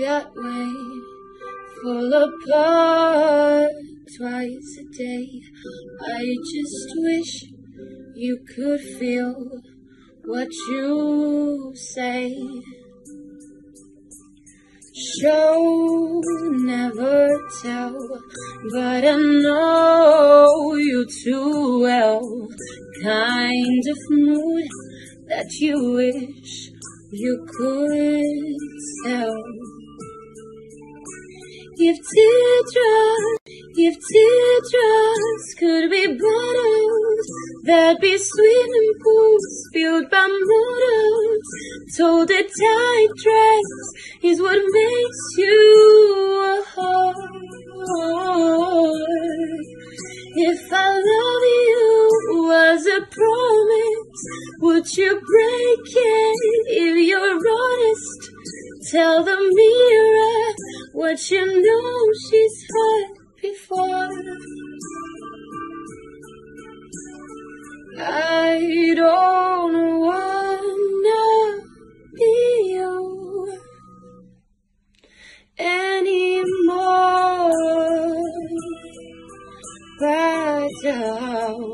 that way, fall apart twice a day. I just wish you could feel what you say. Show, never tell, but I know you too well. Kind of mood that you wish you could sell. If teardrops, if teardrops could be bottles, there'd be swimming pools filled by mortals. Told a tight dress is what makes you a heart. If I love you was a promise, would you break it if you're honest? Tell the mirror what you know she's heard before. I don't wanna be you anymore. Right now.